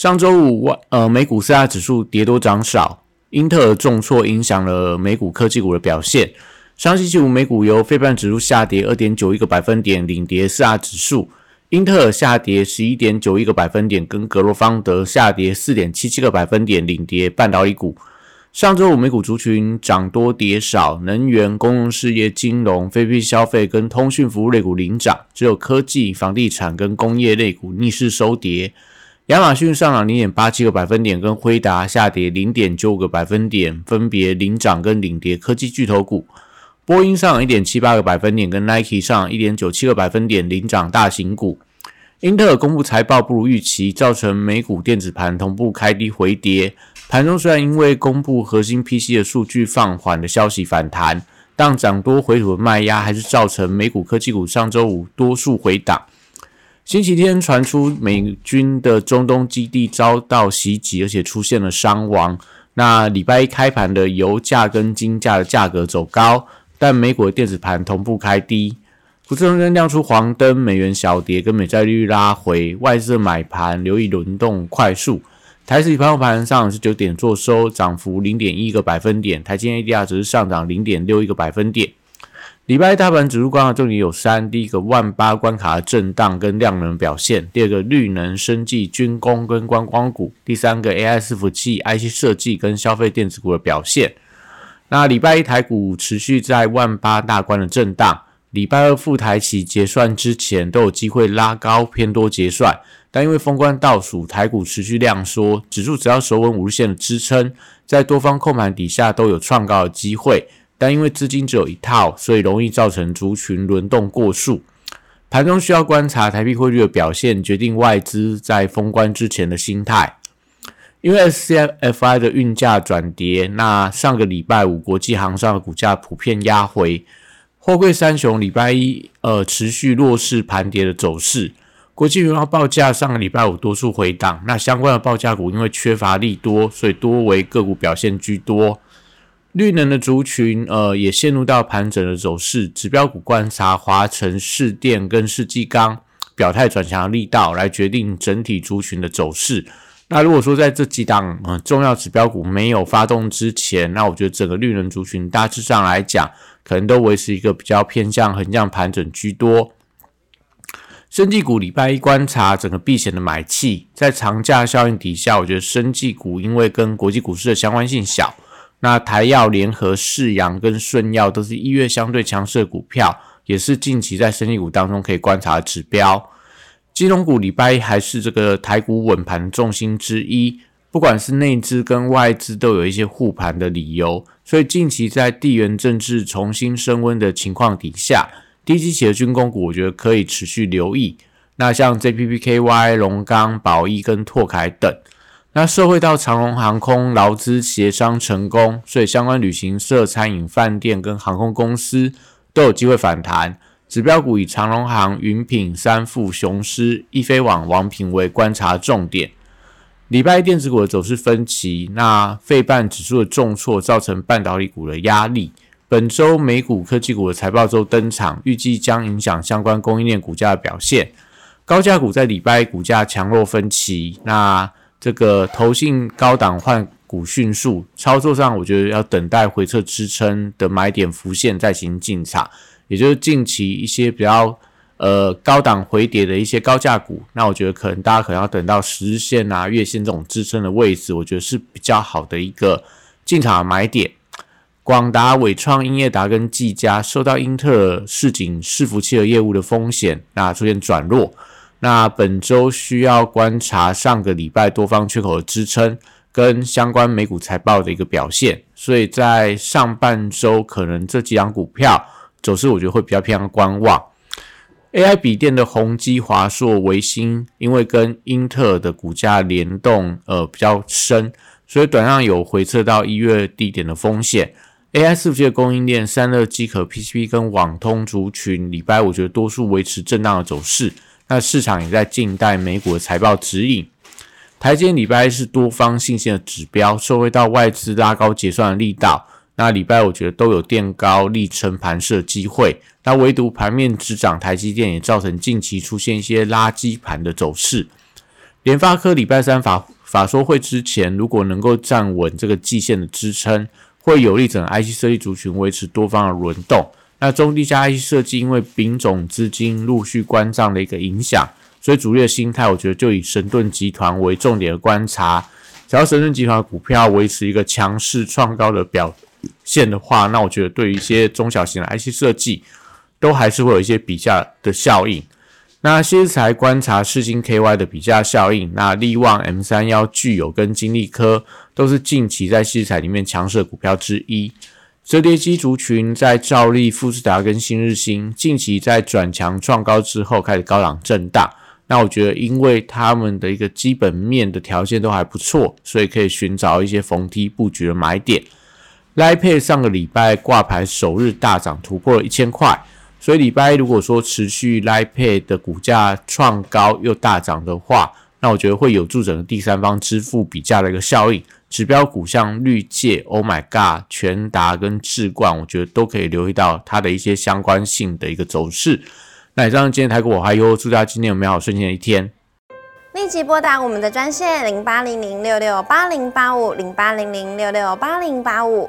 上周五外呃美股四大指数跌多涨少，英特尔重挫影响了美股科技股的表现。上星期五美股由非半指数下跌二点九一个百分点领跌四大指数，英特尔下跌十一点九一个百分点，跟格罗方德下跌四点七七个百分点领跌半导体股。上周五美股族群涨多跌少，能源、公用事业、金融、非必消费跟通讯服务类股领涨，只有科技、房地产跟工业类股逆势收跌。亚马逊上涨零点八七个百分点，跟辉达下跌零点九五个百分点，分别领涨跟领跌科技巨头股。波音上涨一点七八个百分点，跟 Nike 上一点九七个百分点，领涨大型股。英特尔公布财报不如预期，造成美股电子盘同步开低回跌。盘中虽然因为公布核心 PC 的数据放缓的消息反弹，但涨多回吐的卖压还是造成美股科技股上周五多数回档。星期天传出美军的中东基地遭到袭击，而且出现了伤亡。那礼拜一开盘的油价跟金价的价格走高，但美股的电子盘同步开低。股市中间亮出黄灯，美元小跌，跟美债率拉回，外资买盘留意轮动快速。台指盘后盘上是九点做收，涨幅零点一个百分点。台积 ADR 只是上涨零点六一个百分点。礼拜一大盘指数关卡重点有三：第一个万八关卡的震荡跟量能表现；第二个绿能、生技、军工跟观光股；第三个 AI 伺服器、IC 设计跟消费电子股的表现。那礼拜一台股持续在万八大关的震荡，礼拜二复台起结算之前都有机会拉高偏多结算，但因为封关倒数，台股持续量缩，指数只要守稳五日线的支撑，在多方控盘底下都有创高的机会。但因为资金只有一套，所以容易造成族群轮动过速。盘中需要观察台币汇率的表现，决定外资在封关之前的心态。因为 SCFI 的运价转跌，那上个礼拜五国际航商的股价普遍压回。货柜三雄礼拜一呃持续弱势盘跌的走势。国际原油报价上个礼拜五多数回档，那相关的报价股因为缺乏利多，所以多为个股表现居多。绿能的族群，呃，也陷入到盘整的走势。指标股观察华晨、市电跟世纪钢表态转强的力道，来决定整体族群的走势。那如果说在这几档呃重要指标股没有发动之前，那我觉得整个绿能族群大致上来讲，可能都维持一个比较偏向横向盘整居多。生技股礼拜一观察整个避险的买气，在长假效应底下，我觉得生技股因为跟国际股市的相关性小。那台药联合、世阳跟顺药都是一月相对强势的股票，也是近期在生意股当中可以观察的指标。金融股礼拜一还是这个台股稳盘重心之一，不管是内资跟外资都有一些护盘的理由，所以近期在地缘政治重新升温的情况底下，低基企的军工股我觉得可以持续留意。那像 JPPKY、龙钢、宝益跟拓凯等。那社会到长荣航空劳资协商成功，所以相关旅行社、餐饮、饭店跟航空公司都有机会反弹。指标股以长荣航、云品、三富、雄狮、易飞网、王品为观察重点。礼拜一电子股的走势分歧，那费半指数的重挫造成半导体股的压力。本周美股科技股的财报周登场，预计将影响相关供应链股价的表现。高价股在礼拜一股价强弱分歧，那。这个投信高档换股迅速操作上，我觉得要等待回撤支撑的买点浮现再行进场，也就是近期一些比较呃高档回跌的一些高价股，那我觉得可能大家可能要等到十日线啊、月线这种支撑的位置，我觉得是比较好的一个进场买点。广达、伟创、英业达跟技嘉受到英特尔市井伺服器的业务的风险，那出现转弱。那本周需要观察上个礼拜多方缺口的支撑跟相关美股财报的一个表现，所以在上半周可能这几档股票走势，我觉得会比较偏向观望。AI 笔电的宏基、华硕、维新，因为跟英特尔的股价联动呃比较深，所以短上有回撤到一月低点的风险。AI 伺服器的供应链、散热机壳、PCB 跟网通族群，礼拜我觉得多数维持震荡的走势。那市场也在静待美股的财报指引。台积礼拜是多方信心的指标，受惠到外资拉高结算的力道。那礼拜我觉得都有垫高力撑盘势机会。那唯独盘面只涨台积电，也造成近期出现一些垃圾盘的走势。联发科礼拜三法法说会之前，如果能够站稳这个季线的支撑。会有利整 IC 设计族群维持多方的轮动。那中低价 IC 设计因为丙种资金陆续关账的一个影响，所以主力的心态，我觉得就以神盾集团为重点的观察。只要神盾集团股票维持一个强势创高的表现的话，那我觉得对于一些中小型的 IC 设计，都还是会有一些比价的效应。那先才观察世金 KY 的比价效应，那利旺 M 三幺具有跟金利科都是近期在西彩里面强势股票之一。折叠机族群在照例、富士达跟新日新近期在转强创高之后开始高档震荡。那我觉得，因为他们的一个基本面的条件都还不错，所以可以寻找一些逢低布局的买点。来配上个礼拜挂牌首日大涨，突破了一千块。所以礼拜一如果说持续 l i Pay 的股价创高又大涨的话，那我觉得会有助整个第三方支付比价的一个效应。指标股像绿界、Oh My God、全达跟智冠，我觉得都可以留意到它的一些相关性的一个走势。那以上今天台股我还有祝大家今天有美好顺心的一天。立即拨打我们的专线零八零零六六八零八五零八零零六六八零八五。